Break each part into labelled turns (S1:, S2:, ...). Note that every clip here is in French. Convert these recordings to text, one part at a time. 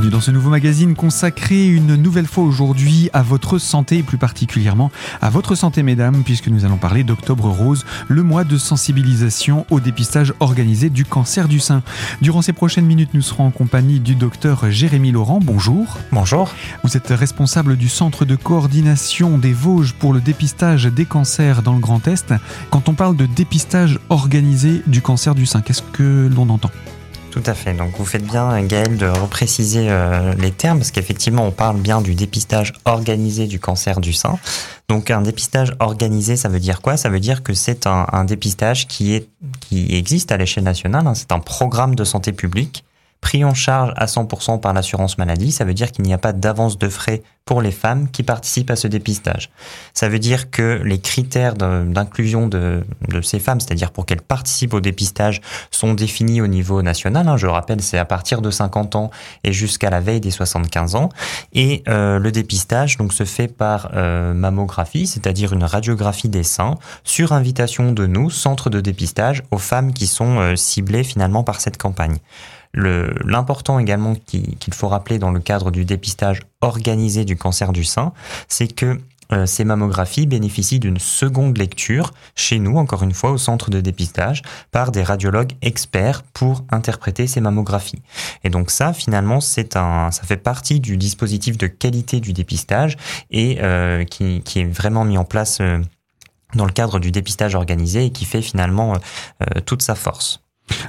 S1: Bienvenue dans ce nouveau magazine consacré une nouvelle fois aujourd'hui à votre santé et plus particulièrement à votre santé mesdames puisque nous allons parler d'Octobre Rose, le mois de sensibilisation au dépistage organisé du cancer du sein. Durant ces prochaines minutes, nous serons en compagnie du docteur Jérémy Laurent. Bonjour.
S2: Bonjour.
S1: Vous êtes responsable du centre de coordination des Vosges pour le dépistage des cancers dans le Grand Est. Quand on parle de dépistage organisé du cancer du sein, qu'est-ce que l'on entend?
S2: Tout à fait. Donc vous faites bien, Gaël, de repréciser euh, les termes, parce qu'effectivement, on parle bien du dépistage organisé du cancer du sein. Donc un dépistage organisé, ça veut dire quoi? Ça veut dire que c'est un, dépistage qui, est, qui existe à l'échelle nationale. Hein. C'est un programme de santé publique pris en charge à 100% par l'assurance maladie. Ça veut dire qu'il n'y a pas d'avance de frais pour les femmes qui participent à ce dépistage. Ça veut dire que les critères d'inclusion de, ces femmes, c'est-à-dire pour qu'elles participent au dépistage, sont définis au niveau national. Hein. Je rappelle, c'est à partir de 50 ans et jusqu'à la veille des 75 ans. Et euh, le dépistage donc se fait par euh, mammographie, c'est-à-dire une radiographie des seins, sur invitation de nous, centre de dépistage, aux femmes qui sont euh, ciblées finalement par cette campagne. L'important également qu'il faut rappeler dans le cadre du dépistage organisé du cancer du sein, c'est que euh, ces mammographies bénéficient d'une seconde lecture chez nous, encore une fois, au centre de dépistage, par des radiologues experts pour interpréter ces mammographies. Et donc ça, finalement, c'est un, ça fait partie du dispositif de qualité du dépistage et euh, qui, est vraiment mis en place euh, dans le cadre du dépistage organisé et qui fait finalement toute sa force.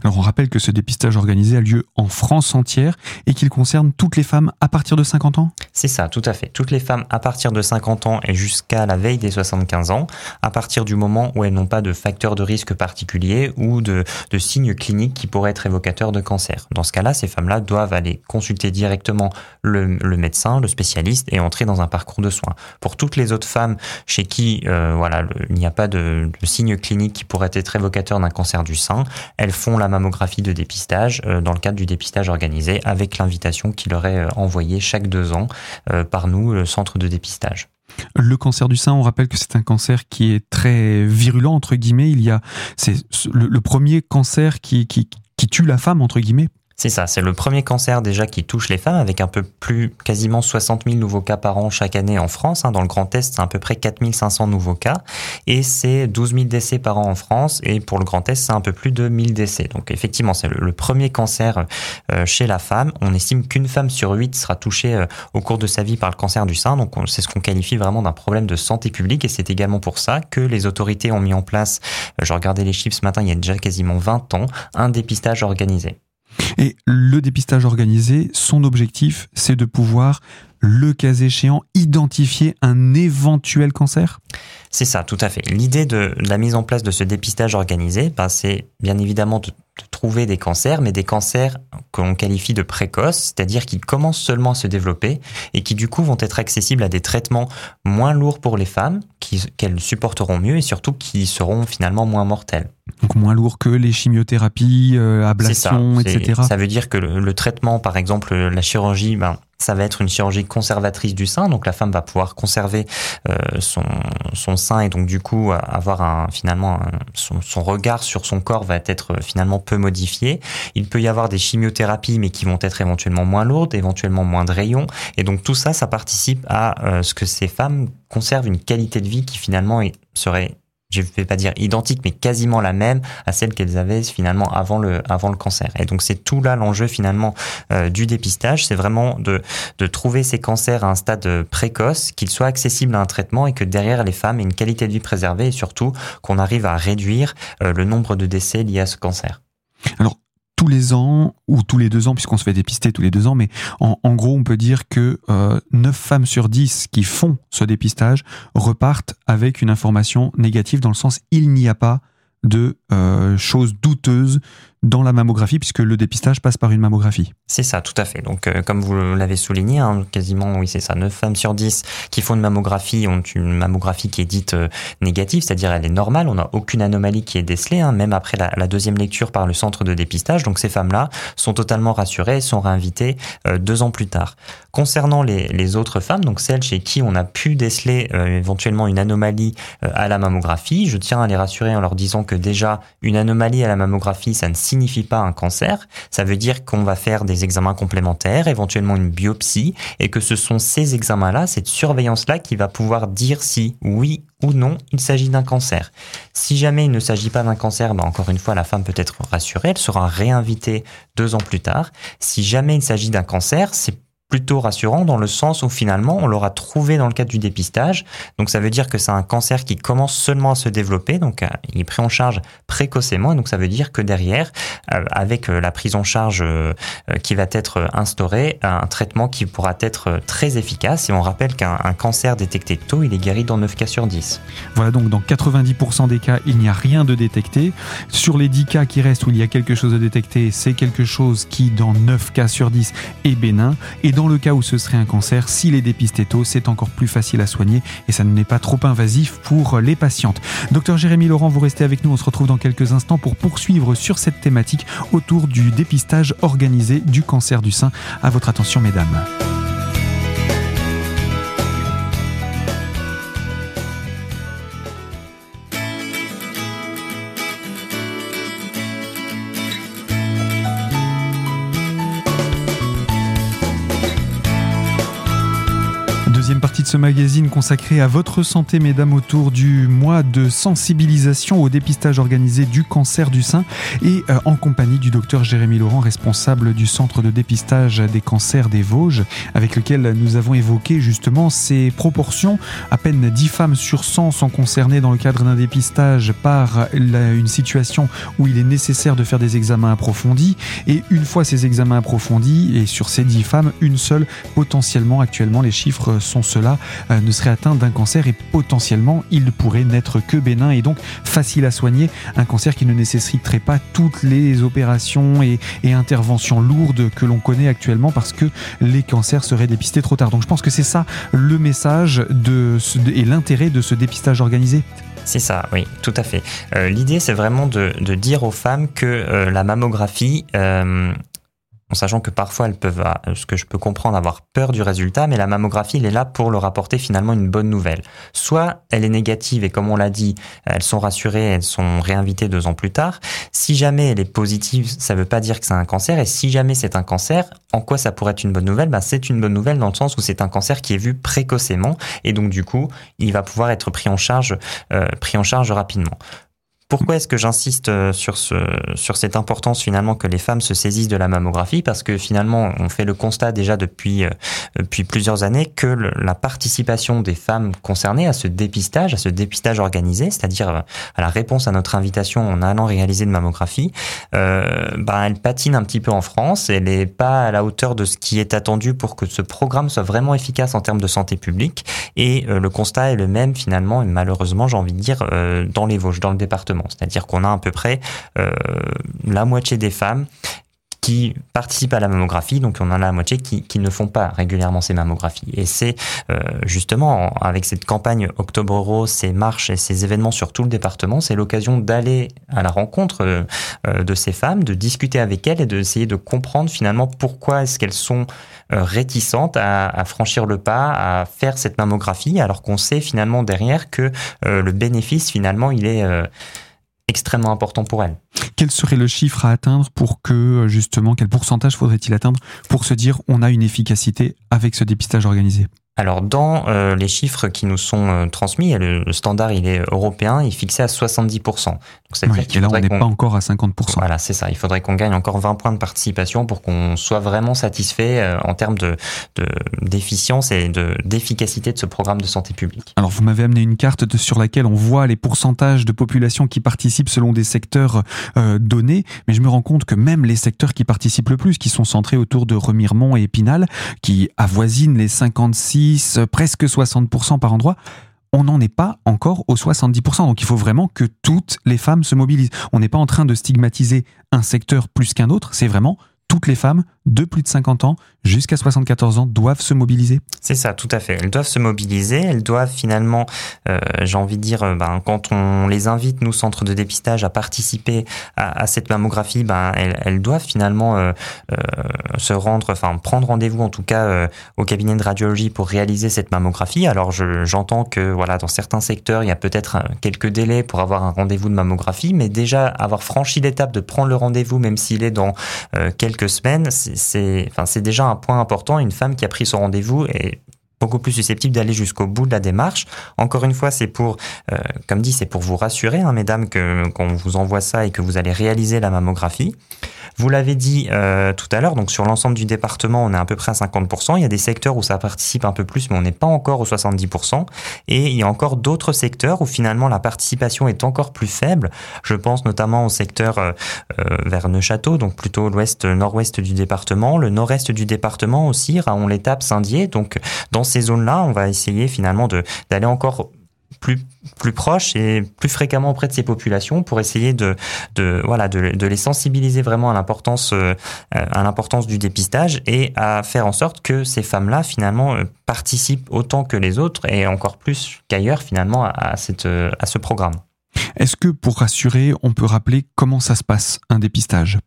S1: Alors on rappelle que ce dépistage organisé a lieu en France entière et qu'il concerne toutes les femmes à partir de 50 ans?
S2: C'est ça, tout à fait. Toutes les femmes à partir de 50 ans et jusqu'à la veille des 75 ans, à partir du moment où elles n'ont pas de facteurs de risque particuliers ou de, signes cliniques qui pourraient être évocateurs de cancer. Dans ce cas-là, ces femmes-là doivent aller consulter directement le, médecin, le spécialiste et entrer dans un parcours de soins. Pour toutes les autres femmes chez qui euh, voilà, il n'y a pas de, de signes cliniques qui pourraient être évocateurs d'un cancer du sein, elles font la mammographie de dépistage euh, dans le cadre du dépistage organisé avec l'invitation qui leur est euh, envoyée chaque deux ans euh, par nous, le centre de dépistage.
S1: Le cancer du sein, on rappelle que c'est un cancer qui est très virulent entre guillemets. Il y a, c'est le, premier cancer qui, tue la femme entre guillemets
S2: c'est ça, c'est le premier cancer déjà qui touche les femmes avec un peu plus, quasiment 60 000 nouveaux cas par an chaque année en France. Hein. Dans le Grand Est, c'est à peu près 4 500 nouveaux cas et c'est 12 000 décès par an en France et pour le Grand Est, c'est un peu plus de 1000 décès. Donc effectivement, c'est le, premier cancer euh, chez la femme. On estime qu'une femme sur huit sera touchée euh, au cours de sa vie par le cancer du sein. Donc c'est ce qu'on qualifie vraiment d'un problème de santé publique et c'est également pour ça que les autorités ont mis en place, euh, je regardais les chiffres ce matin, il y a déjà quasiment 20 ans, un dépistage organisé.
S1: Et le dépistage organisé, son objectif, c'est de pouvoir, le cas échéant, identifier un éventuel cancer?
S2: C'est ça, tout à fait. L'idée de, la mise en place de ce dépistage organisé, ben, c'est bien évidemment de, trouver des cancers, mais des cancers qu'on qualifie de précoces, c'est-à-dire qui commencent seulement à se développer et qui du coup vont être accessibles à des traitements moins lourds pour les femmes, qu'elles supporteront mieux et surtout qui seront finalement moins mortels.
S1: Donc moins lourd que les chimiothérapies, euh, ablations, etc.
S2: Ça veut dire que le, traitement, par exemple, la chirurgie, ben, ça va être une chirurgie conservatrice du sein, donc la femme va pouvoir conserver euh, son, son sein et donc du coup avoir un, finalement son, son, regard sur son corps va être finalement peu modifié. Il peut y avoir des chimiothérapies mais qui vont être éventuellement moins lourdes, éventuellement moins de rayons et donc tout ça, ça participe à euh, ce que ces femmes conservent une qualité de vie qui finalement serait je ne vais pas dire identique, mais quasiment la même à celle qu'elles avaient finalement avant le, avant le cancer. Et donc c'est tout là l'enjeu finalement euh, du dépistage, c'est vraiment de, de trouver ces cancers à un stade précoce, qu'ils soient accessibles à un traitement et que derrière les femmes aient une qualité de vie préservée et surtout qu'on arrive à réduire euh, le nombre de décès liés à ce cancer.
S1: Alors tous les ans ou tous les deux ans, puisqu'on se fait dépister tous les deux ans, mais en, gros, on peut dire que euh, 9 femmes sur 10 qui font ce dépistage repartent avec une information négative dans le sens il n'y a pas de euh, choses douteuses dans la mammographie, puisque le dépistage passe par une mammographie.
S2: C'est ça, tout à fait. Donc, euh, comme vous l'avez souligné, hein, quasiment, oui, c'est ça, 9 femmes sur 10 qui font une mammographie ont une mammographie qui est dite euh, négative, c'est-à-dire elle est normale, on n'a aucune anomalie qui est décelée, hein, même après la, deuxième lecture par le centre de dépistage. Donc, ces femmes-là sont totalement rassurées et sont réinvitées euh, deux ans plus tard. Concernant les, les, autres femmes, donc celles chez qui on a pu déceler éventuellement une anomalie à la mammographie, je tiens à les rassurer en leur disant que déjà, une anomalie à la mammographie, ça ne signifie pas un cancer. Ça veut dire qu'on va faire des examens complémentaires, éventuellement une biopsie, et que ce sont ces examens-là, cette surveillance-là qui va pouvoir dire si oui ou non il s'agit d'un cancer. Si jamais il ne s'agit pas d'un cancer, ben encore une fois, la femme peut être rassurée, elle sera réinvitée deux ans plus tard. Si jamais il s'agit d'un cancer, c'est plutôt rassurant dans le sens où finalement on l'aura trouvé dans le cadre du dépistage. Donc ça veut dire que c'est un cancer qui commence seulement à se développer, donc euh, il est pris en charge précocement. Donc ça veut dire que derrière, euh, avec euh, la prise en charge qui va être instaurée, un traitement qui pourra être très efficace. Et on rappelle qu'un cancer détecté tôt, il est guéri dans 9 cas sur 10.
S1: Voilà donc dans 90% des cas, il n'y a rien de détecté. Sur les 10 cas qui restent où il y a quelque chose de détecté, c'est quelque chose qui dans 9 cas sur 10 est bénin. Et dans le cas où ce serait un cancer, s'il est dépisté tôt, c'est encore plus facile à soigner et ça n'est pas trop invasif pour les patientes. Docteur Jérémy Laurent, vous restez avec nous. On se retrouve dans quelques instants pour poursuivre sur cette thématique autour du dépistage organisé du cancer du sein. À votre attention, mesdames. Ce magazine consacré à votre santé, mesdames, autour du mois de sensibilisation au dépistage organisé du cancer du sein et euh, en compagnie du docteur Jérémy Laurent, responsable du centre de dépistage des cancers des Vosges, avec lequel nous avons évoqué justement ces proportions. À peine 10 femmes sur 100 sont concernées dans le cadre d'un dépistage par une situation où il est nécessaire de faire des examens approfondis. Et une fois ces examens approfondis, et sur ces 10 femmes, une seule potentiellement actuellement, les chiffres sont euh, ne serait atteint d'un cancer et potentiellement il pourrait n'être que bénin et donc facile à soigner, un cancer qui ne nécessiterait pas toutes les opérations et, interventions lourdes que l'on connaît actuellement parce que les cancers seraient dépistés trop tard. Donc je pense que c'est ça le message et l'intérêt de ce dépistage organisé.
S2: C'est ça, oui, tout à fait. Euh, l'idée, c'est vraiment de, dire aux femmes que euh, la mammographie en sachant que parfois elles peuvent, euh, ce que je peux comprendre, avoir peur du résultat, mais la mammographie, elle est là pour leur apporter finalement une bonne nouvelle. Soit elle est négative et comme on l'a dit, elles sont rassurées, elles sont réinvitées deux ans plus tard. Si jamais elle est positive, ça ne veut pas dire que c'est un cancer, et si jamais c'est un cancer, en quoi ça pourrait être une bonne nouvelle? Bah, C'est une bonne nouvelle dans le sens où c'est un cancer qui est vu précocement, et donc du coup, il va pouvoir être pris en charge, euh, pris en charge rapidement. Pourquoi est-ce que j'insiste euh, sur, ce, sur cette importance finalement que les femmes se saisissent de la mammographie? Parce que finalement, on fait le constat déjà depuis, euh, depuis plusieurs années que la participation des femmes concernées à ce dépistage, à ce dépistage organisé, c'est-à-dire euh, à la réponse à notre invitation en allant réaliser une mammographie, euh, bah, elle patine un petit peu en France. Elle n'est pas à la hauteur de ce qui est attendu pour que ce programme soit vraiment efficace en termes de santé publique. Et le constat est le même finalement, et malheureusement, j'ai envie de dire, dans les Vosges, dans le département. C'est-à-dire qu'on a à peu près euh, la moitié des femmes qui participent à la mammographie, donc on en a la moitié qui, ne font pas régulièrement ces mammographies. Et c'est euh, justement avec cette campagne Octobre Rose, ces marches et ces événements sur tout le département, c'est l'occasion d'aller à la rencontre euh, de ces femmes, de discuter avec elles et d'essayer de comprendre finalement pourquoi est-ce qu'elles sont réticentes à, franchir le pas, à faire cette mammographie, alors qu'on sait finalement derrière que le bénéfice finalement il est extrêmement important pour elle.
S1: Quel serait le chiffre à atteindre pour que, justement, quel pourcentage faudrait-il atteindre pour se dire on a une efficacité avec ce dépistage organisé?
S2: Alors dans euh, les chiffres qui nous sont euh, transmis, le, standard il est européen, il est fixé à 70%. Donc,
S1: et là on n'est pas encore à 50%.
S2: Voilà, c'est ça. Il faudrait qu'on gagne encore 20 points de participation pour qu'on soit vraiment satisfait euh, en termes de d'efficience et de d'efficacité de ce programme de santé publique.
S1: Alors vous m'avez amené une carte sur laquelle on voit les pourcentages de population qui participent selon des secteurs donnés, mais je me rends compte que même les secteurs qui participent le plus, qui sont centrés autour de Remiremont et Épinal, qui avoisinent les 56 presque 60% par endroit, on n'en est pas encore aux 70%. Donc il faut vraiment que toutes les femmes se mobilisent. On n'est pas en train de stigmatiser un secteur plus qu'un autre, c'est vraiment toutes les femmes de plus de 50 ans jusqu'à 74 ans doivent se mobiliser
S2: C'est ça, tout à fait. Elles doivent se mobiliser, elles doivent finalement, euh, j'ai envie de dire, euh, ben, quand on les invite, nous, centres de dépistage, à participer à, cette mammographie, ben, elles, doivent finalement euh, se rendre, enfin prendre rendez-vous en tout cas au cabinet de radiologie pour réaliser cette mammographie. Alors j'entends que voilà, dans certains secteurs, il y a peut-être quelques délais pour avoir un rendez-vous de mammographie, mais déjà avoir franchi l'étape de prendre le rendez-vous, même s'il est dans quelques semaines, c'est enfin, déjà un point important. Une femme qui a pris son rendez-vous est beaucoup plus susceptible d'aller jusqu'au bout de la démarche. Encore une fois, c'est pour, euh, comme dit, c'est pour vous rassurer, hein, mesdames, qu'on vous envoie ça et que vous allez réaliser la mammographie. Vous l'avez dit euh, tout à l'heure, donc sur l'ensemble du département, on est à peu près à 50%. Il y a des secteurs où ça participe un peu plus, mais on n'est pas encore au 70%. Et il y a encore d'autres secteurs où finalement la participation est encore plus faible. Je pense notamment au secteur euh, euh vers Neuchâteau, donc plutôt l'ouest, nord-ouest du département, le nord-est du département aussi, Raon l'étape, Saint-Dié. Donc dans ces zones-là, on va essayer finalement d'aller encore plus plus proche et plus fréquemment auprès de ces populations pour essayer de, de voilà de, de, les sensibiliser vraiment à l'importance euh, du dépistage et à faire en sorte que ces femmes-là finalement euh, participent autant que les autres et encore plus qu'ailleurs finalement à cette à ce programme.
S1: Est-ce que pour rassurer, on peut rappeler comment ça se passe un dépistage?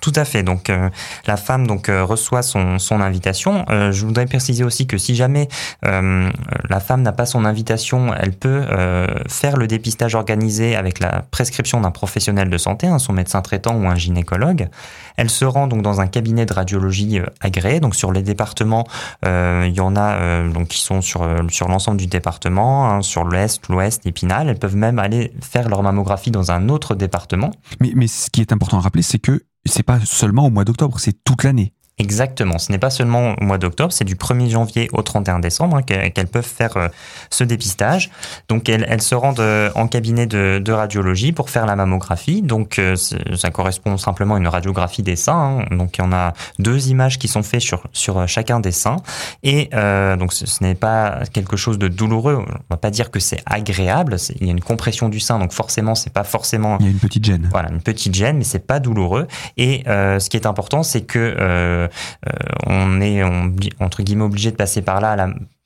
S2: Tout à fait. Donc euh, la femme donc euh, reçoit son, son invitation. Euh, je voudrais préciser aussi que si jamais la femme n'a pas son invitation, elle peut faire le dépistage organisé avec la prescription d'un professionnel de santé, hein, son médecin traitant ou un gynécologue. Elle se rend donc dans un cabinet de radiologie agréé. Donc sur les départements, il y en a donc qui sont sur sur l'ensemble du département, hein, sur l'est, l'ouest, Épinal. Elles peuvent même aller faire leur mammographie dans un autre département.
S1: Mais, mais ce qui est important à rappeler, c'est que c'est pas seulement au mois d'octobre, c'est toute l'année.
S2: Exactement. Ce n'est pas seulement au mois d'octobre, c'est du 1er janvier au 31 décembre hein, qu'elles peuvent faire euh, ce dépistage. Donc elles, se rendent euh, en cabinet de, radiologie pour faire la mammographie. Donc euh, ça correspond simplement à une radiographie des seins. Hein. Donc il y en a deux images qui sont faites sur, sur chacun des seins. Et donc ce, n'est pas quelque chose de douloureux. On va pas dire que c'est agréable. Il y a une compression du sein, donc forcément c'est pas forcément.
S1: Il y a une petite gêne.
S2: Voilà, une petite gêne, mais c'est pas douloureux. Et ce qui est important, c'est que on est entre guillemets obligé de passer par là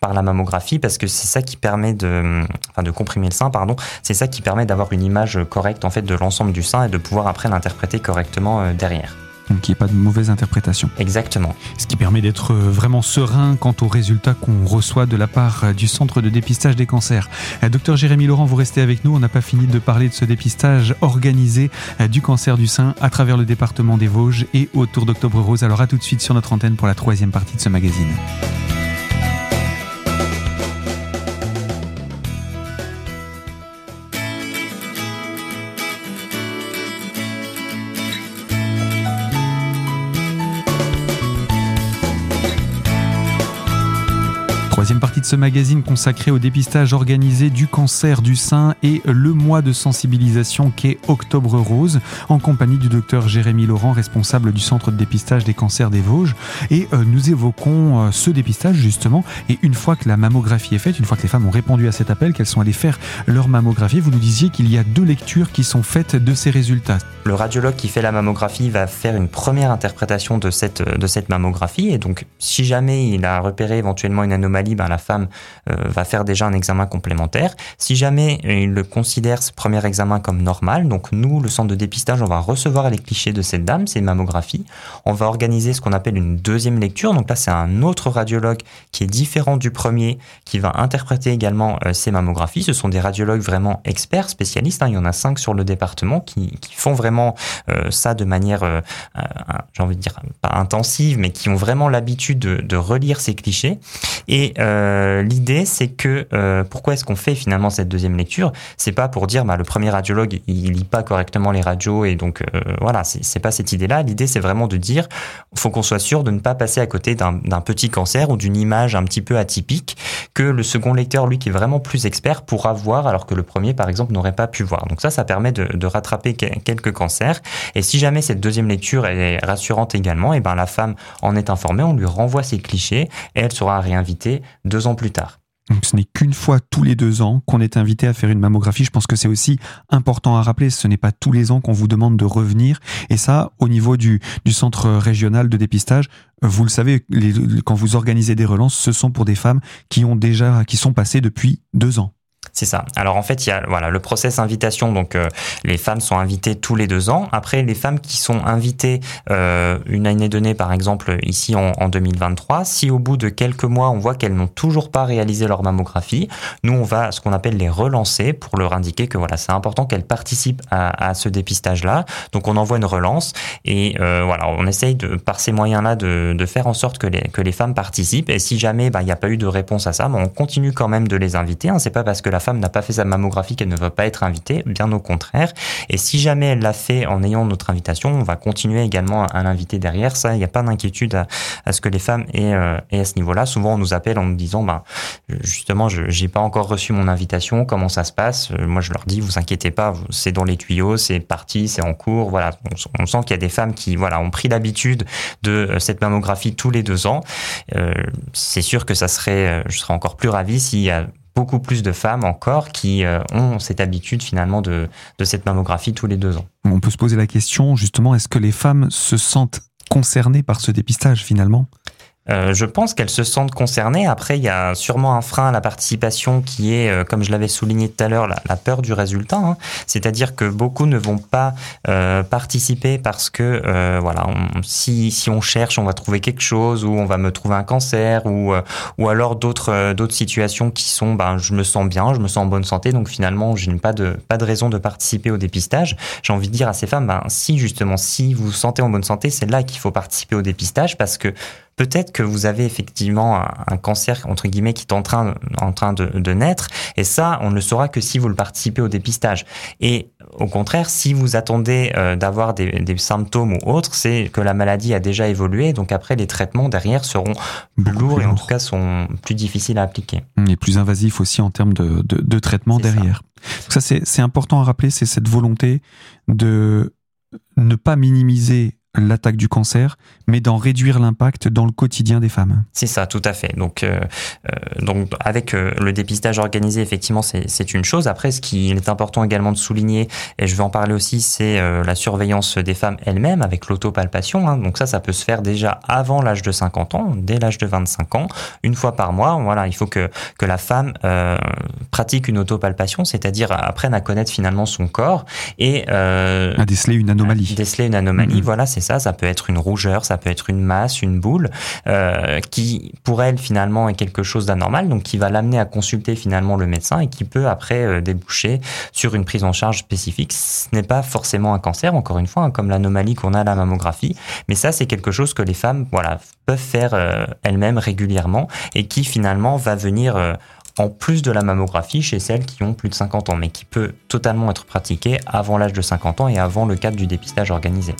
S2: par la mammographie parce que c'est ça qui permet de, enfin de comprimer le sein, pardon. C'est ça qui permet d'avoir une image correcte en fait de l'ensemble du sein et de pouvoir après l'interpréter correctement euh, derrière.
S1: Donc qu'il n'y ait pas de mauvaise interprétation.
S2: Exactement.
S1: Ce qui permet d'être euh, vraiment serein quant aux résultats qu'on reçoit de la part euh, du Centre de dépistage des cancers. Euh, docteur Jérémy Laurent, vous restez avec nous. On n'a pas fini de parler de ce dépistage organisé du cancer du sein à travers le département des Vosges et autour d'Octobre Rose. Alors à tout de suite sur notre antenne pour la troisième partie de ce magazine. Troisième partie de ce magazine consacré au dépistage organisé du cancer du sein et le mois de sensibilisation qu'est Octobre Rose, en compagnie du docteur Jérémy Laurent, responsable du centre de dépistage des cancers des Vosges. Et euh, nous évoquons euh, ce dépistage justement. Et une fois que la mammographie est faite, une fois que les femmes ont répondu à cet appel, qu'elles sont allées faire leur mammographie, vous nous disiez qu'il y a deux lectures qui sont faites de ces résultats.
S2: Le radiologue qui fait la mammographie va faire une première interprétation de cette, de cette mammographie. Et donc, si jamais il a repéré éventuellement une anomalie, ben, la femme euh, va faire déjà un examen complémentaire. Si jamais il considère ce premier examen comme normal, donc nous, le centre de dépistage, on va recevoir les clichés de cette dame, ces mammographies. On va organiser ce qu'on appelle une deuxième lecture. Donc là, c'est un autre radiologue qui est différent du premier, qui va interpréter également euh, ces mammographies. Ce sont des radiologues vraiment experts, spécialistes. Hein. Il y en a cinq sur le département qui, font vraiment euh, ça de manière, j'ai envie de dire, pas intensive, mais qui ont vraiment l'habitude de, de relire ces clichés. Et euh, l'idée, c'est que euh, pourquoi est-ce qu'on fait finalement cette deuxième lecture? C'est pas pour dire bah, le premier radiologue il lit pas correctement les radios et donc euh, voilà, c'est pas cette idée-là. L'idée, c'est vraiment de dire faut qu'on soit sûr de ne pas passer à côté d'un petit cancer ou d'une image un petit peu atypique que le second lecteur, lui, qui est vraiment plus expert, pourra voir alors que le premier, par exemple, n'aurait pas pu voir. Donc ça, ça permet de, de, rattraper quelques cancers. Et si jamais cette deuxième lecture est rassurante également, et eh ben la femme en est informée, on lui renvoie ses clichés et elle sera réinvitée deux ans plus tard.
S1: Ce n'est qu'une fois tous les deux ans qu'on est invité à faire une mammographie. Je pense que c'est aussi important à rappeler. Ce n'est pas tous les ans qu'on vous demande de revenir. Et ça, au niveau du, centre régional de dépistage, vous le savez, quand vous organisez des relances, ce sont pour des femmes qui ont déjà, qui sont passées depuis deux ans.
S2: C'est ça. Alors en fait, il y a voilà le process invitation. Donc euh, les femmes sont invitées tous les deux ans. Après, les femmes qui sont invitées euh, une année donnée, par exemple ici en, en, 2023, si au bout de quelques mois on voit qu'elles n'ont toujours pas réalisé leur mammographie, nous on va ce qu'on appelle les relancer pour leur indiquer que voilà c'est important qu'elles participent à, à ce dépistage-là. Donc on envoie une relance et euh, voilà on essaye de par ces moyens-là de, de, faire en sorte que les que les femmes participent. Et si jamais bah, il n'y a pas eu de réponse à ça, bah, on continue quand même de les inviter. Hein. C'est pas parce que la femme n'a pas fait sa mammographie qu'elle ne va pas être invitée, bien au contraire. Et si jamais elle l'a fait en ayant notre invitation, on va continuer également à l'inviter derrière. Ça, il n'y a pas d'inquiétude à, ce que les femmes aient, euh, à ce niveau-là. Souvent, on nous appelle en nous disant, ben, justement, je n'ai pas encore reçu mon invitation, comment ça se passe? Euh, Moi, je leur dis, vous inquiétez pas, c'est dans les tuyaux, c'est parti, c'est en cours. Voilà, on, sent qu'il y a des femmes qui, voilà, ont pris l'habitude de cette mammographie tous les deux ans. C'est sûr que ça serait, je serais encore plus ravi s'il y a beaucoup plus de femmes encore qui euh, ont cette habitude finalement de, de cette mammographie tous les deux ans.
S1: On peut se poser la question justement, est-ce que les femmes se sentent concernées par ce dépistage finalement?
S2: Euh, je pense qu'elles se sentent concernées. Après, il y a sûrement un frein à la participation qui est, euh, comme je l'avais souligné tout à l'heure, la, peur du résultat. Hein. C'est-à-dire que beaucoup ne vont pas euh, participer parce que, euh, voilà, si, si on cherche, on va trouver quelque chose ou on va me trouver un cancer ou, euh, ou alors d'autres d'autres situations qui sont, ben, je me sens bien, je me sens en bonne santé, donc finalement, je n'ai pas de pas de raison de participer au dépistage. J'ai envie de dire à ces femmes, ben, si justement, si vous vous sentez en bonne santé, c'est là qu'il faut participer au dépistage parce que peut-être que vous avez effectivement un, cancer entre guillemets qui est en train en train de, de, naître et ça on ne le saura que si vous le participez au dépistage. Et au contraire si vous attendez euh, d'avoir des, des, symptômes ou autres c'est que la maladie a déjà évolué donc après les traitements derrière seront plus lourds et en tout cas sont plus difficiles à appliquer.
S1: Et plus invasifs aussi en termes de, de, de traitement derrière. Ça, ça c'est important à rappeler c'est cette volonté de ne pas minimiser l'attaque du cancer, mais d'en réduire l'impact dans le quotidien des femmes.
S2: C'est ça, tout à fait. Donc, euh, donc avec euh, le dépistage organisé, effectivement, c'est une chose. Après, ce qui est important également de souligner, et je vais en parler aussi, c'est euh, la surveillance des femmes elles-mêmes avec l'autopalpation. Hein. Donc ça, ça peut se faire déjà avant l'âge de 50 ans, dès l'âge de 25 ans, une fois par mois. Voilà, il faut que, que la femme euh, pratique une autopalpation, c'est-à-dire apprenne à connaître finalement son corps et
S1: à déceler une anomalie.
S2: Déceler une anomalie, mmh. voilà, c'est ça. Ça peut être une rougeur, ça peut être une masse, une boule, euh, qui pour elle finalement est quelque chose d'anormal, donc qui va l'amener à consulter finalement le médecin et qui peut après euh, déboucher sur une prise en charge spécifique. Ce n'est pas forcément un cancer, encore une fois, hein, comme l'anomalie qu'on a à la mammographie, mais ça c'est quelque chose que les femmes, voilà, peuvent faire euh, elles-mêmes régulièrement et qui finalement va venir en plus de la mammographie chez celles qui ont plus de 50 ans, mais qui peut totalement être pratiquée avant l'âge de 50 ans et avant le cadre du dépistage organisé.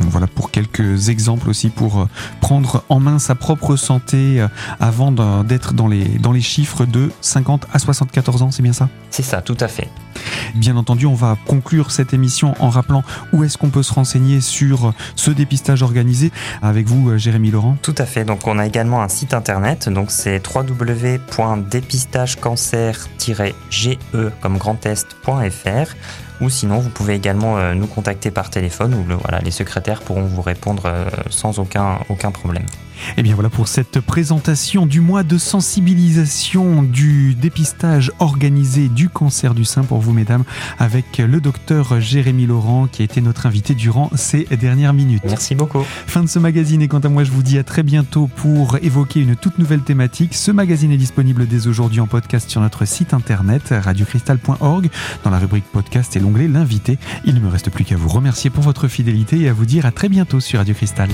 S1: Voilà pour quelques exemples aussi pour euh, prendre en main sa propre santé euh, avant d'être dans les, dans les chiffres de 50 à 74 ans, c'est bien ça?
S2: C'est ça, tout à fait.
S1: Bien entendu, on va conclure cette émission en rappelant où est-ce qu'on peut se renseigner sur ce dépistage organisé avec vous, euh, Jérémy Laurent.
S2: Tout à fait. Donc, on a également un site internet. Donc, c'est www.dépistagecancer-ge comme ou sinon vous pouvez également euh, nous contacter par téléphone où le, voilà, les secrétaires pourront vous répondre euh, sans aucun, aucun problème.
S1: Et bien voilà pour cette présentation du mois de sensibilisation du dépistage organisé du cancer du sein pour vous mesdames avec le docteur Jérémy Laurent qui a été notre invité durant ces dernières minutes.
S2: Merci beaucoup.
S1: Fin de ce magazine et quant à moi je vous dis à très bientôt pour évoquer une toute nouvelle thématique. Ce magazine est disponible dès aujourd'hui en podcast sur notre site internet radiocristal.org dans la rubrique podcast et l'onglet l'invité. Il ne me reste plus qu'à vous remercier pour votre fidélité et à vous dire à très bientôt sur Radio Cristal.